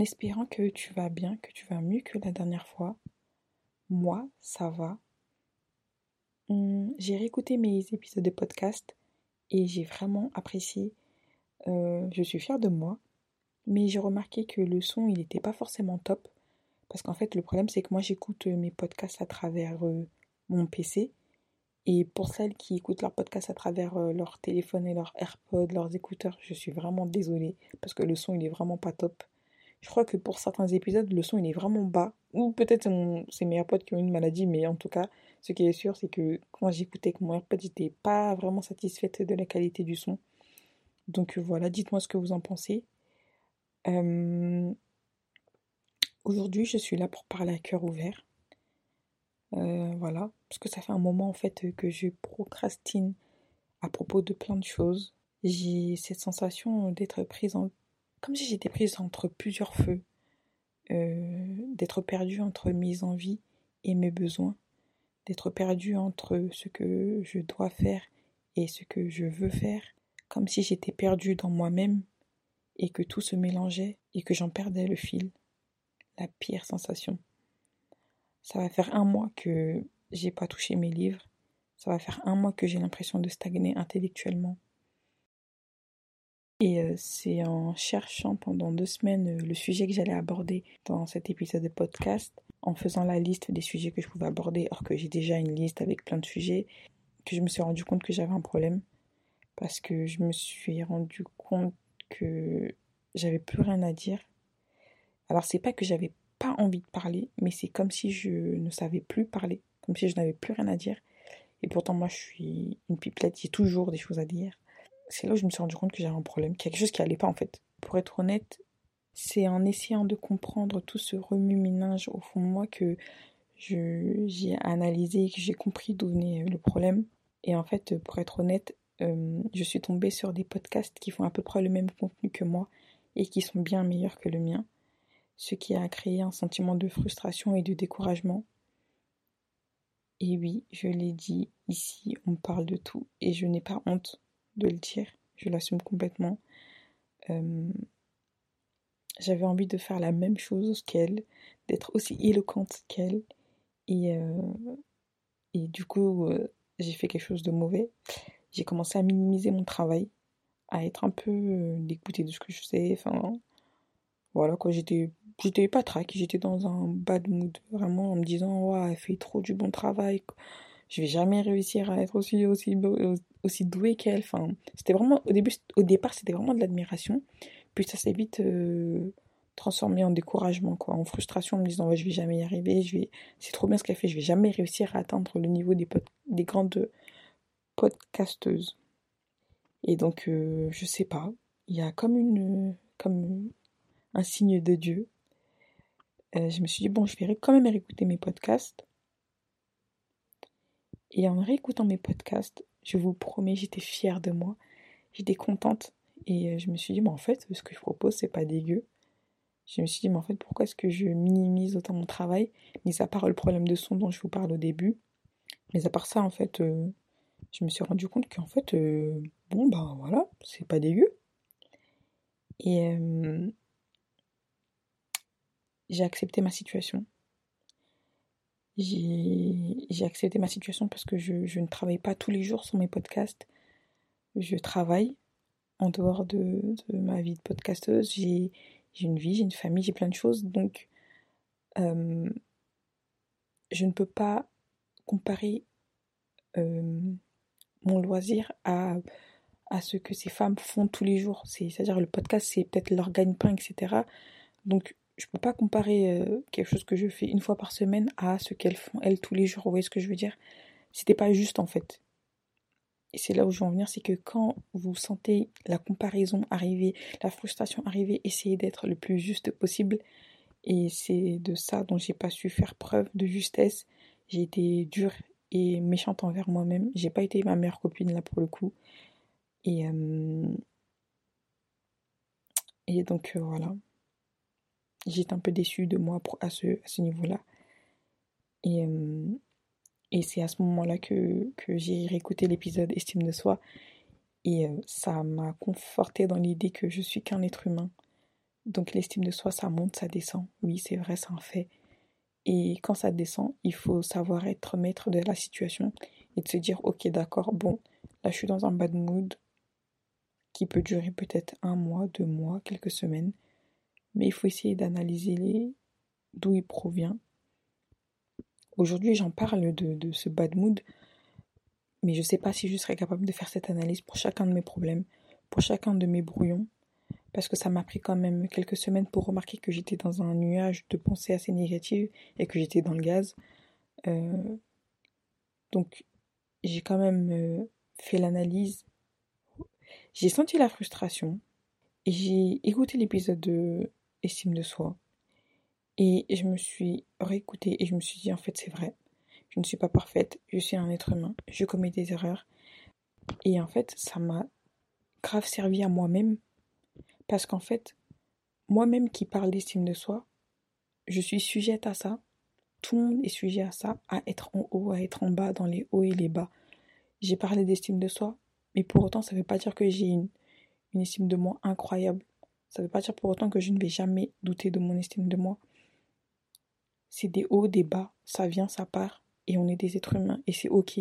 En espérant que tu vas bien, que tu vas mieux que la dernière fois, moi, ça va. Hum, j'ai réécouté mes épisodes de podcast et j'ai vraiment apprécié. Euh, je suis fière de moi, mais j'ai remarqué que le son, il n'était pas forcément top. Parce qu'en fait, le problème, c'est que moi, j'écoute mes podcasts à travers euh, mon PC et pour celles qui écoutent leur podcast à travers euh, leur téléphone et leur AirPod, leurs écouteurs, je suis vraiment désolée parce que le son il est vraiment pas top. Je crois que pour certains épisodes, le son est vraiment bas. Ou peut-être c'est mes AirPods qui ont une maladie, mais en tout cas, ce qui est sûr, c'est que quand j'écoutais avec mon AirPod, j'étais pas vraiment satisfaite de la qualité du son. Donc euh, voilà, dites-moi ce que vous en pensez. Euh, aujourd'hui, je suis là pour parler à cœur ouvert. Euh, voilà, parce que ça fait un moment en fait que je procrastine à propos de plein de choses. J'ai cette sensation d'être prise en... comme si j'étais prise entre plusieurs feux, euh, d'être perdue entre mes envies et mes besoins, d'être perdue entre ce que je dois faire et ce que je veux faire, comme si j'étais perdue dans moi-même et que tout se mélangeait et que j'en perdais le fil. La pire sensation. Ça va faire un mois que j'ai pas touché mes livres. Ça va faire un mois que j'ai l'impression de stagner intellectuellement. Et euh, c'est en cherchant pendant deux semaines euh, le sujet que j'allais aborder dans cet épisode de podcast, en faisant la liste des sujets que je pouvais aborder, or que j'ai déjà une liste avec plein de sujets, que je me suis rendu compte que j'avais un problème. Parce que je me suis rendu compte que j'avais plus rien à dire. Alors c'est pas que j'avais pas envie de parler, mais c'est comme si je ne savais plus parler, comme si je n'avais plus rien à dire. Et pourtant, moi, je suis une pipelette, j'ai toujours des choses à dire. C'est là où je me suis rendu compte que j'avais un problème, quelque chose qui allait pas en fait. Pour être honnête, c'est en essayant de comprendre tout ce remue-ménage au fond de moi que j'ai analysé et que j'ai compris d'où venait le problème. Et en fait, pour être honnête, euh, je suis tombée sur des podcasts qui font à peu près le même contenu que moi et qui sont bien meilleurs que le mien ce qui a créé un sentiment de frustration et de découragement. Et oui, je l'ai dit, ici on parle de tout et je n'ai pas honte de le dire, je l'assume complètement. Euh, j'avais envie de faire la même chose qu'elle, d'être aussi éloquente qu'elle. Et, euh, et du coup, euh, j'ai fait quelque chose de mauvais. J'ai commencé à minimiser mon travail, à être un peu dégoûtée de ce que je faisais. Enfin, voilà quoi, j'étais j'étais pas traque, j'étais dans un bad mood, vraiment en me disant, ouais, elle fait trop du bon travail, je vais jamais réussir à être aussi, aussi, aussi douée qu'elle. Enfin, c'était vraiment, au début, au départ, c'était vraiment de l'admiration, puis ça s'est vite euh, transformé en découragement, quoi, en frustration, en me disant, ouais, je vais jamais y arriver, je vais, c'est trop bien ce qu'elle fait, je vais jamais réussir à atteindre le niveau des, des grandes podcasteuses. Et donc, euh, je sais pas, il y a comme une, comme un signe de Dieu euh, je me suis dit, bon, je vais quand même réécouter mes podcasts. Et en réécoutant mes podcasts, je vous promets, j'étais fière de moi. J'étais contente. Et euh, je me suis dit, mais en fait, ce que je propose, c'est pas dégueu. Je me suis dit, mais en fait, pourquoi est-ce que je minimise autant mon travail? Mis à part le problème de son dont je vous parle au début. Mais à part ça, en fait, euh, je me suis rendu compte qu'en fait, bon, ben voilà, c'est pas dégueu. Et j'ai accepté ma situation. J'ai accepté ma situation parce que je, ne travaille pas tous les jours sur mes podcasts. Je travaille en dehors de, ma vie de podcasteuse. J'ai une vie, j'ai une famille, j'ai plein de choses. Donc, euh, je ne peux pas comparer euh, mon loisir à, à ce que ces femmes font tous les jours. C'est-à-dire le podcast, c'est peut-être leur gagne-pain, etc. Donc, je peux pas comparer euh, quelque chose que je fais une fois par semaine à ce qu'elles font elles tous les jours. Vous voyez ce que je veux dire? C'était pas juste en fait. et c'est là où je veux en venir, c'est que quand vous sentez la comparaison arriver, la frustration arriver, essayez d'être le plus juste possible. Et c'est de ça dont j'ai pas su faire preuve de justesse. J'ai été dure et méchante envers moi-même. J'ai pas été ma meilleure copine là pour le coup. Et, euh, et donc euh, voilà. J'étais un peu déçue de moi à ce, à ce niveau-là. Et, euh, et c'est à ce moment-là que, que j'ai réécouté l'épisode Estime de soi. Et ça m'a conforté dans l'idée que je suis qu'un être humain. Donc l'estime de soi, ça monte, ça descend. Oui, c'est vrai, c'est un fait. Et quand ça descend, il faut savoir être maître de la situation et de se dire, ok, d'accord, bon, là je suis dans un bad mood qui peut durer peut-être un mois, deux mois, quelques semaines. Mais il faut essayer d'analyser d'où il provient. Aujourd'hui, j'en parle de, de ce bad mood, mais je ne sais pas si je serais capable de faire cette analyse pour chacun de mes problèmes, pour chacun de mes brouillons parce que ça m'a pris quand même quelques semaines pour remarquer que j'étais dans un nuage de pensées assez négatives et que j'étais dans le gaz. Euh, donc j'ai quand même euh, fait l'analyse. J'ai senti la frustration et j'ai écouté l'épisode de Estime de soi et je me suis réécoutée et je me suis dit en fait c'est vrai. Je ne suis pas parfaite, je suis un être humain, je commets des erreurs. Et en fait, ça m'a grave servi à moi-même parce qu'en fait, moi-même qui parle d'estime de soi, je suis sujette à ça. Tout le monde est sujet à ça, à être en haut, à être en bas, dans les hauts et les bas. J'ai parlé d'estime de soi, mais pour autant, ça ne veut pas dire que j'ai une, une estime de moi incroyable. Ça ne veut pas dire pour autant que je ne vais jamais douter de mon estime de moi. C'est des hauts, des bas, ça vient, ça part, et on est des êtres humains, et c'est ok.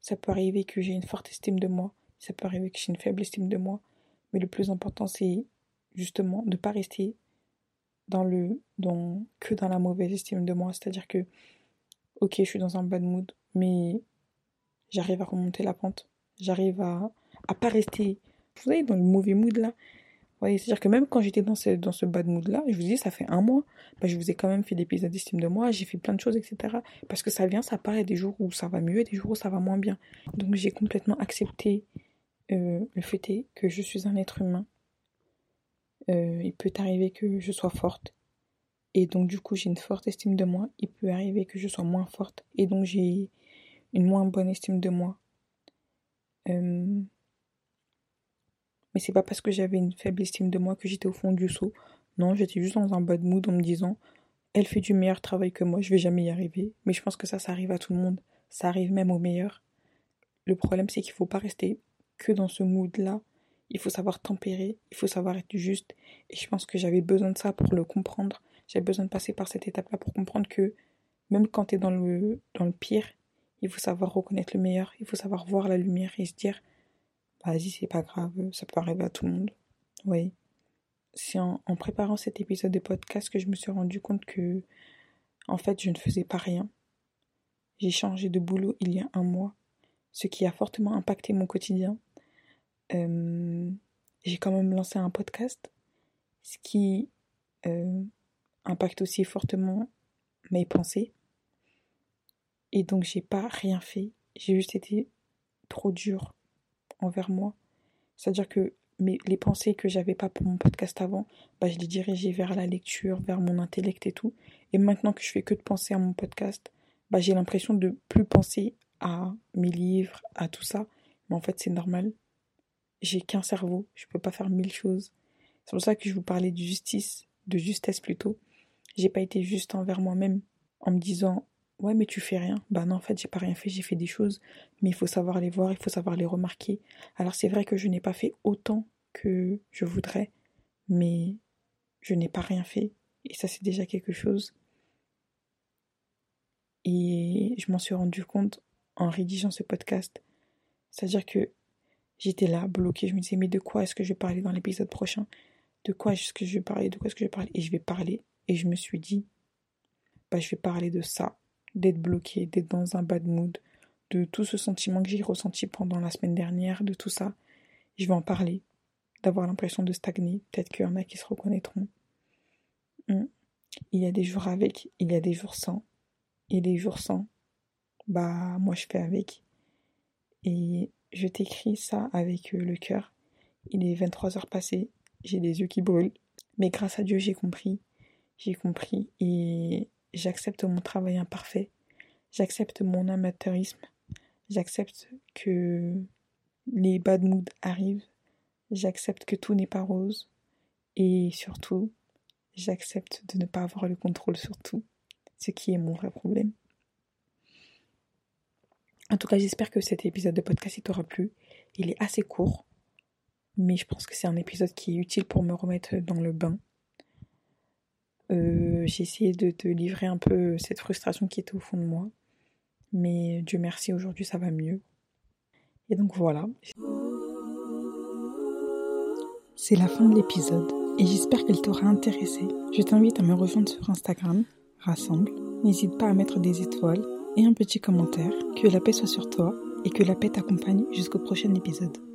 Ça peut arriver que j'ai une forte estime de moi, ça peut arriver que j'ai une faible estime de moi, mais le plus important, c'est justement de pas rester dans le que dans la mauvaise estime de moi. C'est à dire que ok je suis dans un bad mood mais j'arrive à remonter la pente. J'arrive à à pas rester vous savez dans le mauvais mood là voyez c'est à dire que même quand j'étais dans ce dans ce bad mood là je vous dis ça fait un mois bah, je vous ai quand même fait l'épisode d'estime de moi j'ai fait plein de choses etc parce que ça vient ça part des jours où ça va mieux et des jours où ça va moins bien. Donc j'ai complètement accepté euh, le fait que je suis un être humain. Euh, il peut arriver que je sois forte. Et donc du coup j'ai une forte estime de moi. Il peut arriver que je sois moins forte. Et donc j'ai une moins bonne estime de moi. Euh, mais c'est pas parce que j'avais une faible estime de moi que j'étais au fond du seau. Non, j'étais juste dans un bad mood en me disant elle fait du meilleur travail que moi, je vais jamais y arriver. Mais je pense que ça, ça arrive à tout le monde. Ça arrive même aux meilleurs. Le problème, c'est qu'il faut pas rester que dans ce mood-là il faut savoir tempérer, il faut savoir être juste. Et je pense que j'avais besoin de ça pour le comprendre. J'avais besoin de passer par cette étape-là pour comprendre que même quand tu es dans le, dans le pire, il faut savoir reconnaître le meilleur, il faut savoir voir la lumière et se dire vas-y, c'est pas grave, ça peut arriver à tout le monde. Oui. C'est en, en préparant cet épisode de podcast que je me suis rendu compte que, en fait, je ne faisais pas rien. J'ai changé de boulot il y a un mois, ce qui a fortement impacté mon quotidien. Euh, j'ai quand même lancé un podcast, ce qui euh, impacte aussi fortement mes pensées. Et donc j'ai pas rien fait, j'ai juste été trop dur envers moi. C'est-à-dire que mes, les pensées que j'avais pas pour mon podcast avant, bah, je les dirigeais vers la lecture, vers mon intellect et tout. Et maintenant que je fais que de penser à mon podcast, bah, j'ai l'impression de plus penser à mes livres, à tout ça. Mais en fait, c'est normal j'ai qu'un cerveau, je peux pas faire mille choses. C'est pour ça que je vous parlais de justice, de justesse plutôt. J'ai pas été juste envers moi-même en me disant ouais mais tu fais rien. Bah non en fait j'ai pas rien fait, j'ai fait des choses, mais il faut savoir les voir, il faut savoir les remarquer. Alors c'est vrai que je n'ai pas fait autant que je voudrais, mais je n'ai pas rien fait et ça c'est déjà quelque chose. Et je m'en suis rendu compte en rédigeant ce podcast. C'est-à-dire que J'étais là, bloquée. Je me disais, mais de quoi est-ce que je vais parler dans l'épisode prochain? De quoi est-ce que je vais parler? De quoi est-ce que je vais parler? Et je vais parler. Et je me suis dit, bah, je vais parler de ça, d'être bloquée, d'être dans un bad mood, de tout ce sentiment que j'ai ressenti pendant la semaine dernière, de tout ça. Je vais en parler, d'avoir l'impression de stagner. Peut-être qu'il y en a qui se reconnaîtront. Hmm. Il y a des jours avec, il y a des jours sans. Et les jours sans, bah, moi je fais avec. Et je t'écris ça avec euh, le cœur. Il est 23 heures passées, j'ai les yeux qui brûlent. Mais grâce à Dieu, j'ai compris. J'ai compris et j'accepte mon travail imparfait. J'accepte mon amateurisme. J'accepte que les bad moods arrivent. J'accepte que tout n'est pas rose. Et surtout, j'accepte de ne pas avoir le contrôle sur tout, ce qui est mon vrai problème. En tout cas, j'espère que cet épisode de podcast t'aura plu. Il est assez court, mais je pense que c'est un épisode qui est utile pour me remettre dans le bain. Euh, j'ai essayé de te livrer un peu cette frustration qui était au fond de moi, mais Dieu merci, aujourd'hui ça va mieux. Et donc voilà. C'est la fin de l'épisode et j'espère qu'elle t'aura intéressé. Je t'invite à me rejoindre sur Instagram, Rassemble. N'hésite pas à mettre des étoiles et un petit commentaire. Que la paix soit sur toi et que la paix t'accompagne jusqu'au prochain épisode.